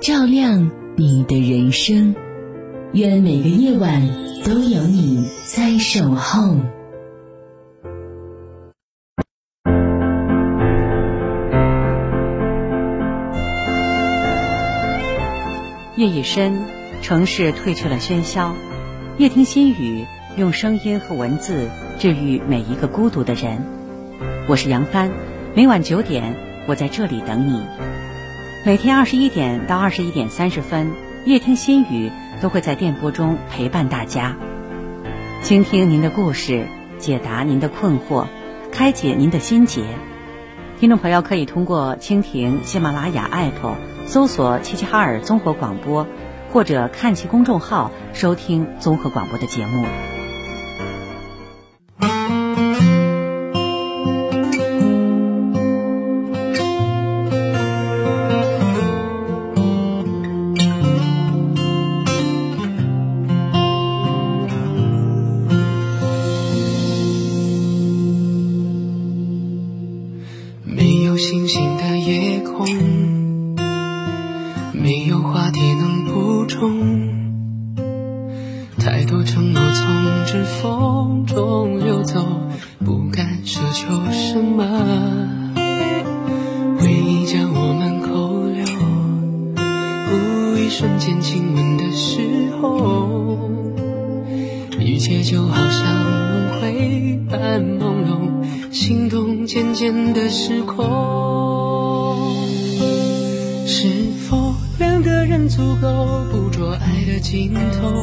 照亮你的人生。愿每个夜晚都有你在守候。夜已深，城市褪去了喧嚣。夜听心语，用声音和文字治愈每一个孤独的人。我是杨帆，每晚九点，我在这里等你。每天二十一点到二十一点三十分，夜听心语都会在电波中陪伴大家，倾听您的故事，解答您的困惑，开解您的心结。听众朋友可以通过蜻蜓、喜马拉雅 App 搜索“齐齐哈尔综合广播”，或者看其公众号收听综合广播的节目。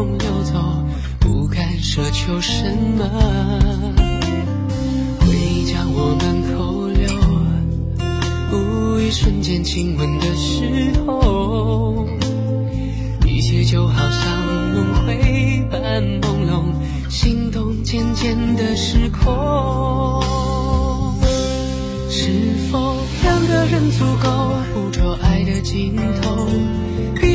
缝中流走，不敢奢求什么。回忆将我们扣留，无一瞬间亲吻的时候，一切就好像轮回般朦胧，心动渐渐的失控。是否两个人足够捕捉爱的尽头？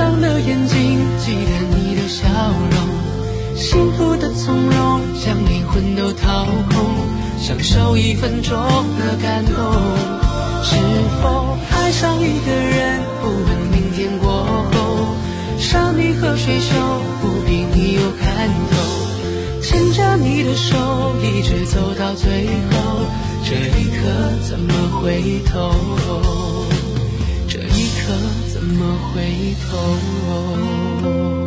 上了眼睛，记得你的笑容，幸福的从容，将灵魂都掏空，享受一分钟的感动。是否爱上一个人，不问明天过后，山明和水秀，不必你有看头，牵着你的手，一直走到最后，这一刻怎么回头？这一刻怎么回头？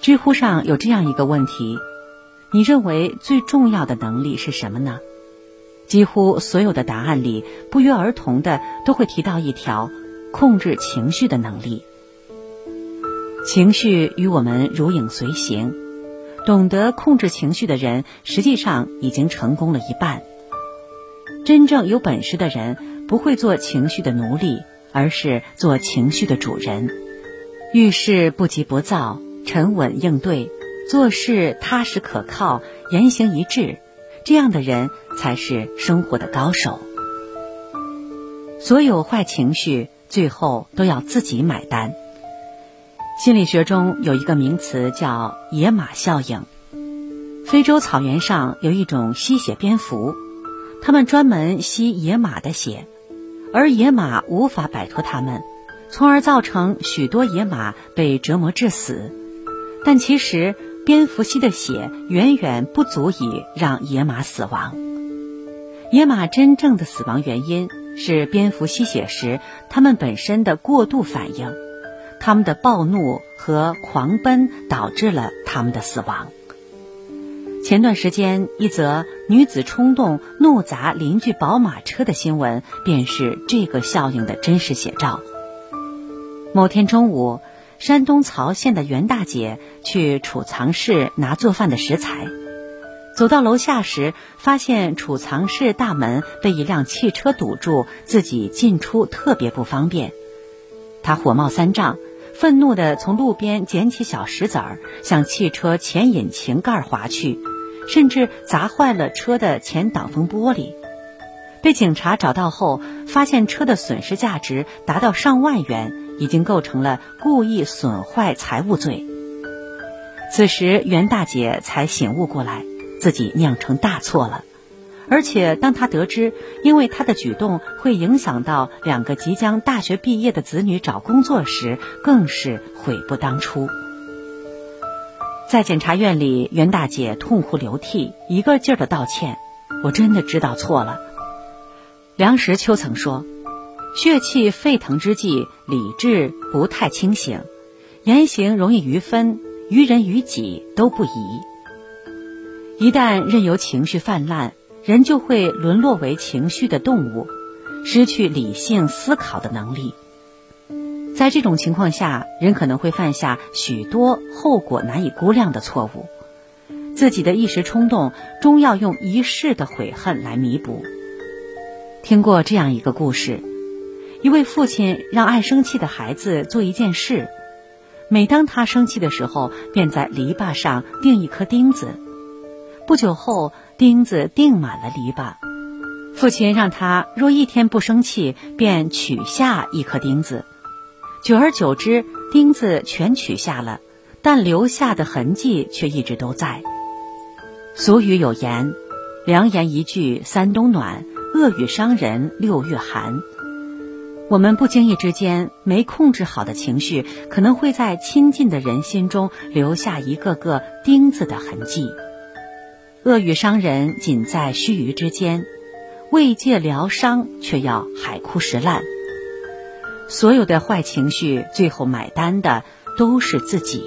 知乎上有这样一个问题：你认为最重要的能力是什么呢？几乎所有的答案里不约而同的都会提到一条：控制情绪的能力。情绪与我们如影随形，懂得控制情绪的人，实际上已经成功了一半。真正有本事的人，不会做情绪的奴隶，而是做情绪的主人。遇事不急不躁。沉稳应对，做事踏实可靠，言行一致，这样的人才是生活的高手。所有坏情绪最后都要自己买单。心理学中有一个名词叫“野马效应”。非洲草原上有一种吸血蝙蝠，它们专门吸野马的血，而野马无法摆脱它们，从而造成许多野马被折磨致死。但其实，蝙蝠吸的血远远不足以让野马死亡。野马真正的死亡原因是蝙蝠吸血时，它们本身的过度反应，它们的暴怒和狂奔导致了它们的死亡。前段时间，一则女子冲动怒砸邻居宝马车的新闻，便是这个效应的真实写照。某天中午。山东曹县的袁大姐去储藏室拿做饭的食材，走到楼下时，发现储藏室大门被一辆汽车堵住，自己进出特别不方便。她火冒三丈，愤怒地从路边捡起小石子儿，向汽车前引擎盖划去，甚至砸坏了车的前挡风玻璃。被警察找到后，发现车的损失价值达到上万元。已经构成了故意损坏财物罪。此时，袁大姐才醒悟过来，自己酿成大错了。而且，当她得知因为她的举动会影响到两个即将大学毕业的子女找工作时，更是悔不当初。在检察院里，袁大姐痛哭流涕，一个劲儿的道歉：“我真的知道错了。”梁实秋曾说。血气沸腾之际，理智不太清醒，言行容易于分，于人于己都不宜。一旦任由情绪泛滥，人就会沦落为情绪的动物，失去理性思考的能力。在这种情况下，人可能会犯下许多后果难以估量的错误，自己的一时冲动，终要用一世的悔恨来弥补。听过这样一个故事。一位父亲让爱生气的孩子做一件事，每当他生气的时候，便在篱笆上钉一颗钉子。不久后，钉子钉满了篱笆。父亲让他若一天不生气，便取下一颗钉子。久而久之，钉子全取下了，但留下的痕迹却一直都在。俗语有言：“良言一句三冬暖，恶语伤人六月寒。”我们不经意之间没控制好的情绪，可能会在亲近的人心中留下一个个钉子的痕迹。恶语伤人仅在须臾之间，慰藉疗伤却要海枯石烂。所有的坏情绪，最后买单的都是自己。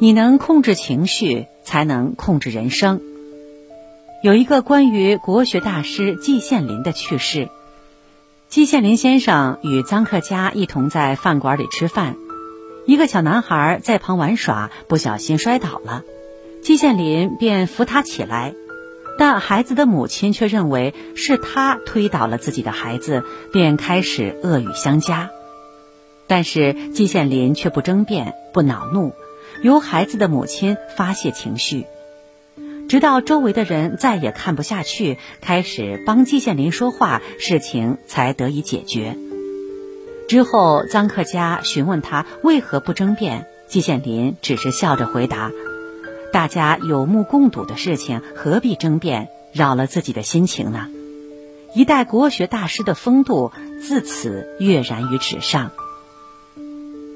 你能控制情绪，才能控制人生。有一个关于国学大师季羡林的趣事。季羡林先生与臧克家一同在饭馆里吃饭，一个小男孩在旁玩耍，不小心摔倒了，季羡林便扶他起来。但孩子的母亲却认为是他推倒了自己的孩子，便开始恶语相加。但是季羡林却不争辩，不恼怒，由孩子的母亲发泄情绪，直到周围的人再也看不下去，开始帮季羡林说话，事情才得以解决。之后，臧克家询问他为何不争辩，季羡林只是笑着回答。大家有目共睹的事情，何必争辩，扰了自己的心情呢？一代国学大师的风度自此跃然于纸上。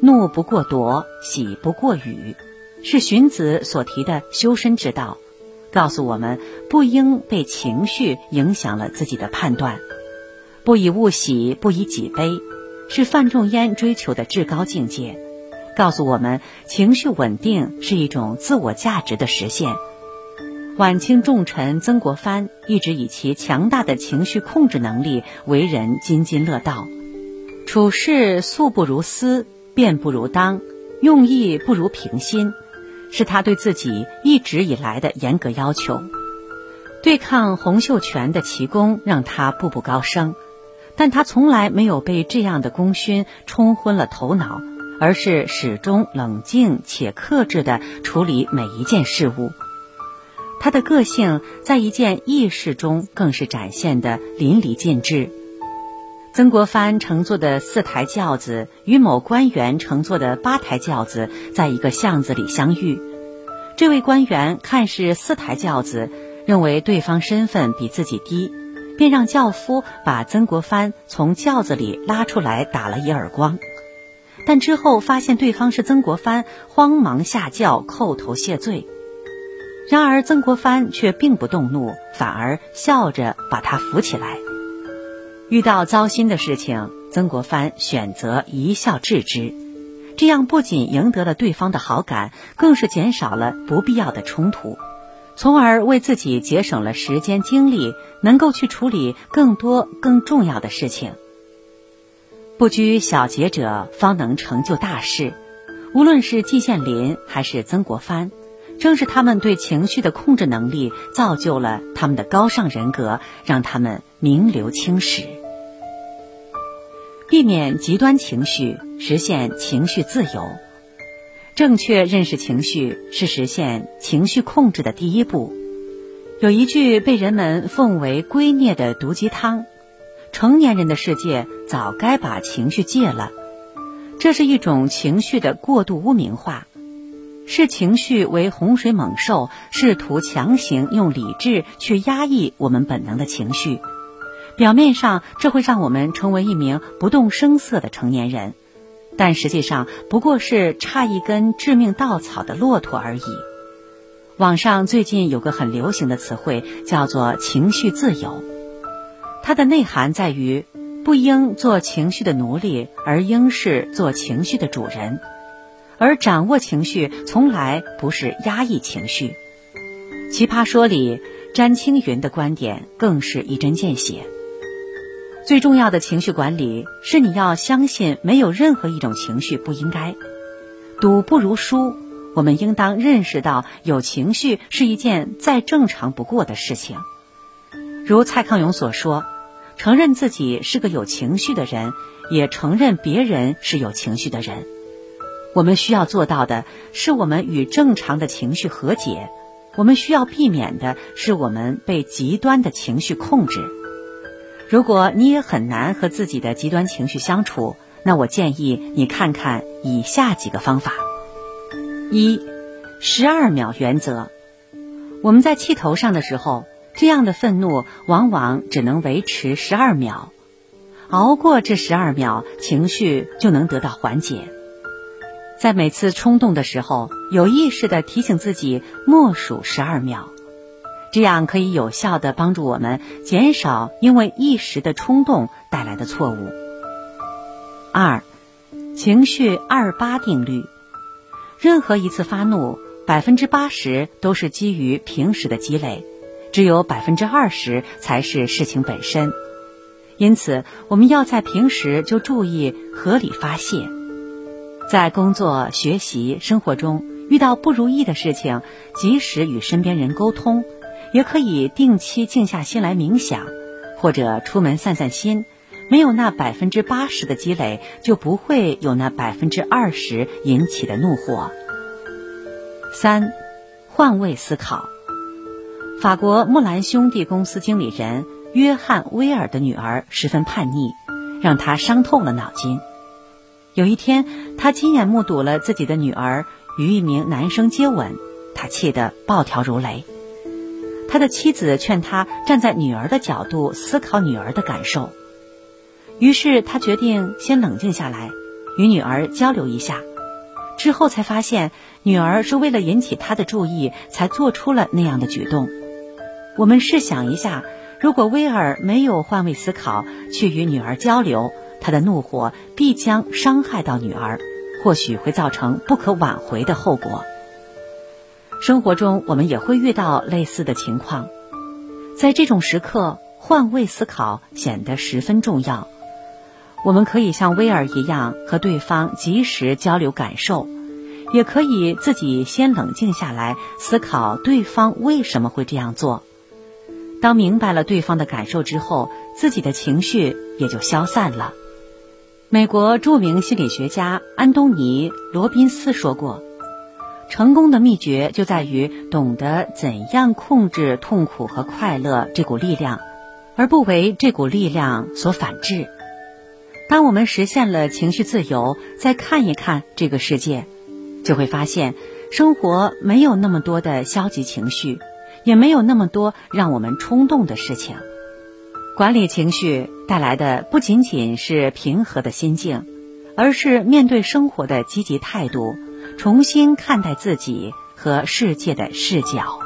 怒不过夺，喜不过语，是荀子所提的修身之道，告诉我们不应被情绪影响了自己的判断。不以物喜，不以己悲，是范仲淹追求的至高境界。告诉我们，情绪稳定是一种自我价值的实现。晚清重臣曾国藩一直以其强大的情绪控制能力为人津津乐道，处事素不如思，辩不如当，用意不如平心，是他对自己一直以来的严格要求。对抗洪秀全的奇功让他步步高升，但他从来没有被这样的功勋冲昏了头脑。而是始终冷静且克制地处理每一件事物。他的个性在一件轶事中更是展现得淋漓尽致。曾国藩乘坐的四台轿子与某官员乘坐的八台轿子在一个巷子里相遇。这位官员看是四台轿子，认为对方身份比自己低，便让轿夫把曾国藩从轿子里拉出来，打了一耳光。但之后发现对方是曾国藩，慌忙下轿叩头谢罪。然而曾国藩却并不动怒，反而笑着把他扶起来。遇到糟心的事情，曾国藩选择一笑置之，这样不仅赢得了对方的好感，更是减少了不必要的冲突，从而为自己节省了时间精力，能够去处理更多更重要的事情。不拘小节者，方能成就大事。无论是季羡林还是曾国藩，正是他们对情绪的控制能力，造就了他们的高尚人格，让他们名留青史。避免极端情绪，实现情绪自由。正确认识情绪，是实现情绪控制的第一步。有一句被人们奉为圭臬的毒鸡汤。成年人的世界早该把情绪戒了，这是一种情绪的过度污名化，视情绪为洪水猛兽，试图强行用理智去压抑我们本能的情绪。表面上这会让我们成为一名不动声色的成年人，但实际上不过是差一根致命稻草的骆驼而已。网上最近有个很流行的词汇，叫做“情绪自由”。它的内涵在于，不应做情绪的奴隶，而应是做情绪的主人。而掌握情绪，从来不是压抑情绪。奇葩说里，詹青云的观点更是一针见血。最重要的情绪管理，是你要相信，没有任何一种情绪不应该。赌不如输，我们应当认识到，有情绪是一件再正常不过的事情。如蔡康永所说。承认自己是个有情绪的人，也承认别人是有情绪的人。我们需要做到的是，我们与正常的情绪和解；我们需要避免的是，我们被极端的情绪控制。如果你也很难和自己的极端情绪相处，那我建议你看看以下几个方法：一、十二秒原则。我们在气头上的时候。这样的愤怒往往只能维持十二秒，熬过这十二秒，情绪就能得到缓解。在每次冲动的时候，有意识的提醒自己默数十二秒，这样可以有效的帮助我们减少因为一时的冲动带来的错误。二，情绪二八定律，任何一次发怒，百分之八十都是基于平时的积累。只有百分之二十才是事情本身，因此我们要在平时就注意合理发泄。在工作、学习、生活中遇到不如意的事情，及时与身边人沟通，也可以定期静下心来冥想，或者出门散散心。没有那百分之八十的积累，就不会有那百分之二十引起的怒火。三，换位思考。法国木兰兄弟公司经理人约翰·威尔的女儿十分叛逆，让他伤透了脑筋。有一天，他亲眼目睹了自己的女儿与一名男生接吻，他气得暴跳如雷。他的妻子劝他站在女儿的角度思考女儿的感受。于是他决定先冷静下来，与女儿交流一下。之后才发现，女儿是为了引起他的注意，才做出了那样的举动。我们试想一下，如果威尔没有换位思考，去与女儿交流，他的怒火必将伤害到女儿，或许会造成不可挽回的后果。生活中，我们也会遇到类似的情况，在这种时刻，换位思考显得十分重要。我们可以像威尔一样和对方及时交流感受，也可以自己先冷静下来思考对方为什么会这样做。当明白了对方的感受之后，自己的情绪也就消散了。美国著名心理学家安东尼·罗宾斯说过：“成功的秘诀就在于懂得怎样控制痛苦和快乐这股力量，而不为这股力量所反制。”当我们实现了情绪自由，再看一看这个世界，就会发现生活没有那么多的消极情绪，也没有那么多让我们冲动的事情。管理情绪带来的不仅仅是平和的心境，而是面对生活的积极态度，重新看待自己和世界的视角。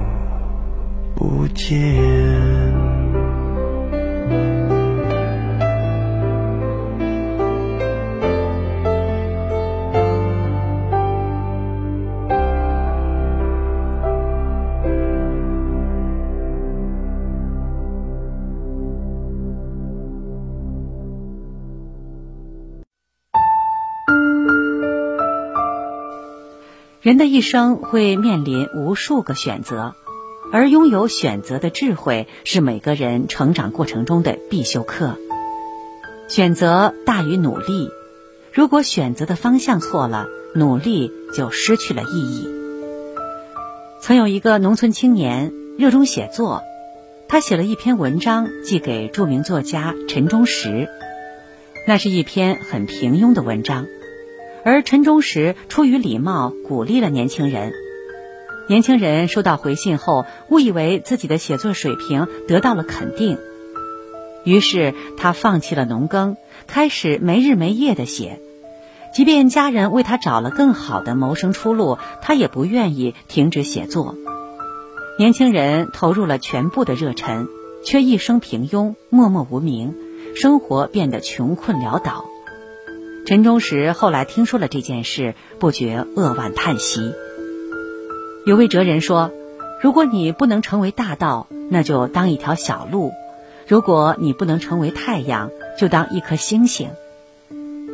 不见。人的一生会面临无数个选择，而拥有选择的智慧是每个人成长过程中的必修课。选择大于努力，如果选择的方向错了，努力就失去了意义。曾有一个农村青年热衷写作，他写了一篇文章寄给著名作家陈忠实，那是一篇很平庸的文章。而陈忠实出于礼貌鼓励了年轻人，年轻人收到回信后误以为自己的写作水平得到了肯定，于是他放弃了农耕，开始没日没夜的写，即便家人为他找了更好的谋生出路，他也不愿意停止写作。年轻人投入了全部的热忱，却一生平庸，默默无名，生活变得穷困潦倒。陈忠实后来听说了这件事，不觉扼腕叹息。有位哲人说：“如果你不能成为大道，那就当一条小路；如果你不能成为太阳，就当一颗星星。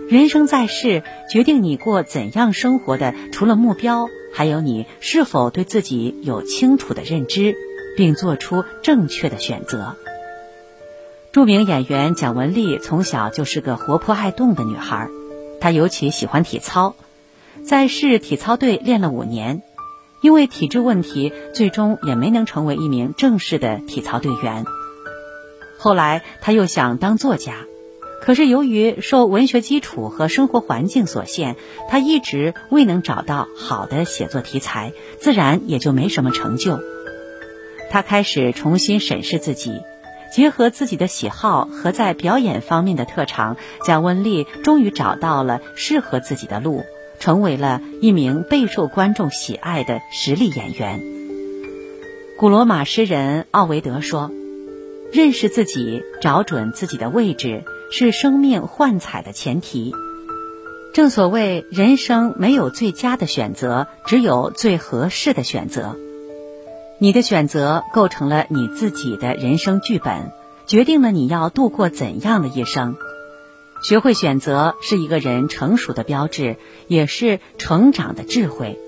人生在世，决定你过怎样生活的，除了目标，还有你是否对自己有清楚的认知，并做出正确的选择。”著名演员蒋雯丽从小就是个活泼爱动的女孩。她尤其喜欢体操，在市体操队练了五年，因为体质问题，最终也没能成为一名正式的体操队员。后来他又想当作家，可是由于受文学基础和生活环境所限，他一直未能找到好的写作题材，自然也就没什么成就。他开始重新审视自己。结合自己的喜好和在表演方面的特长，蒋雯丽终于找到了适合自己的路，成为了一名备受观众喜爱的实力演员。古罗马诗人奥维德说：“认识自己，找准自己的位置，是生命幻彩的前提。”正所谓，人生没有最佳的选择，只有最合适的选择。你的选择构成了你自己的人生剧本，决定了你要度过怎样的一生。学会选择是一个人成熟的标志，也是成长的智慧。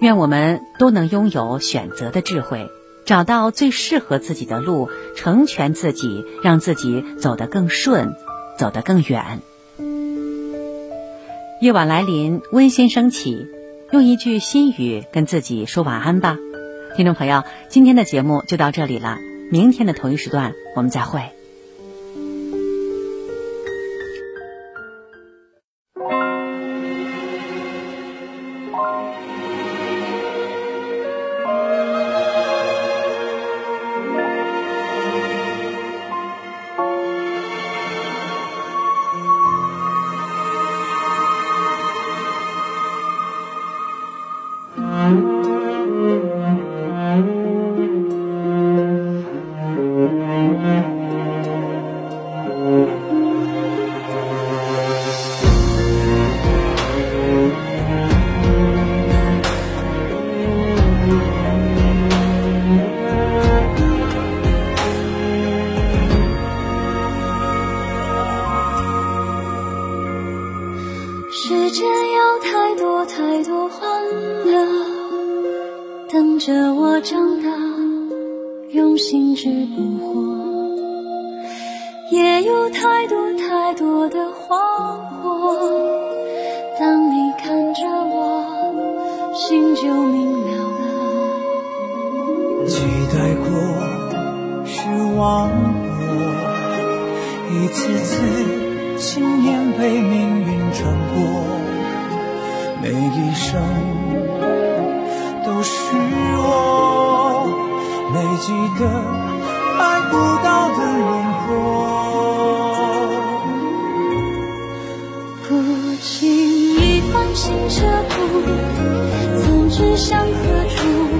愿我们都能拥有选择的智慧，找到最适合自己的路，成全自己，让自己走得更顺，走得更远。夜晚来临，温馨升起，用一句心语跟自己说晚安吧。听众朋友，今天的节目就到这里了。明天的同一时段，我们再会。次亲年被命运穿过，每一生都是我，没记得爱不到的轮廓。不经意放心彻骨曾知向何处。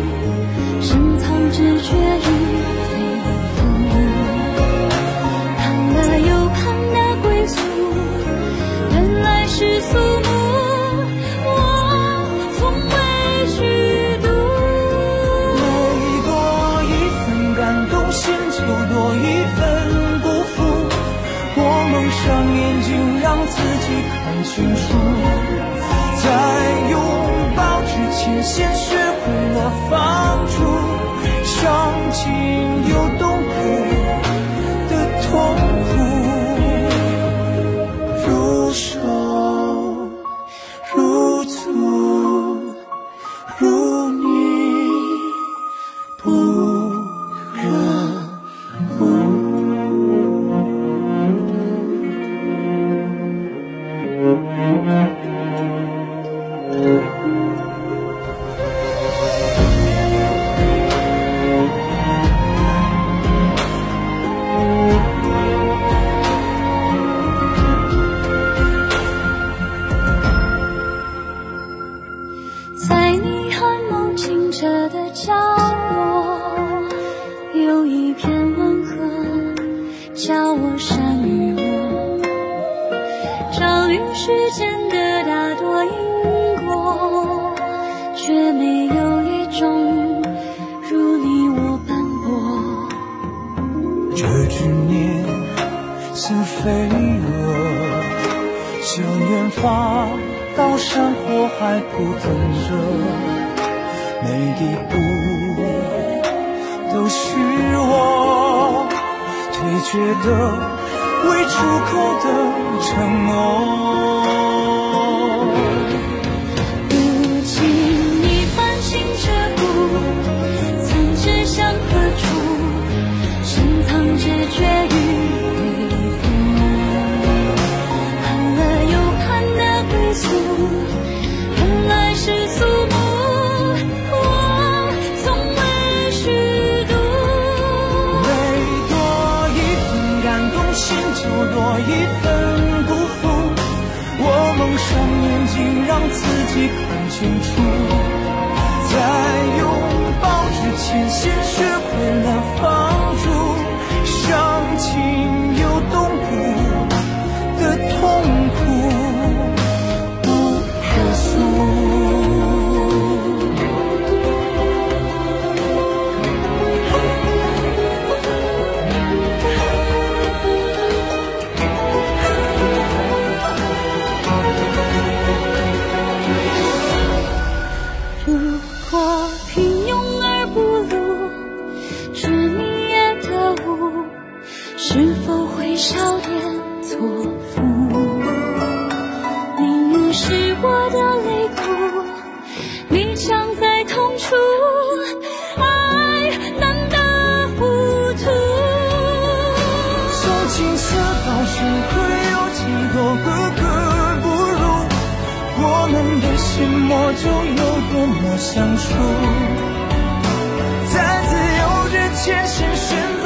清楚在拥抱之前先学会了放逐。如你我斑驳，这执念似飞蛾向远方，刀山火海扑腾着。每一步都是我退却的未出口的承诺。你看清楚我就有多么想说在自由之前先选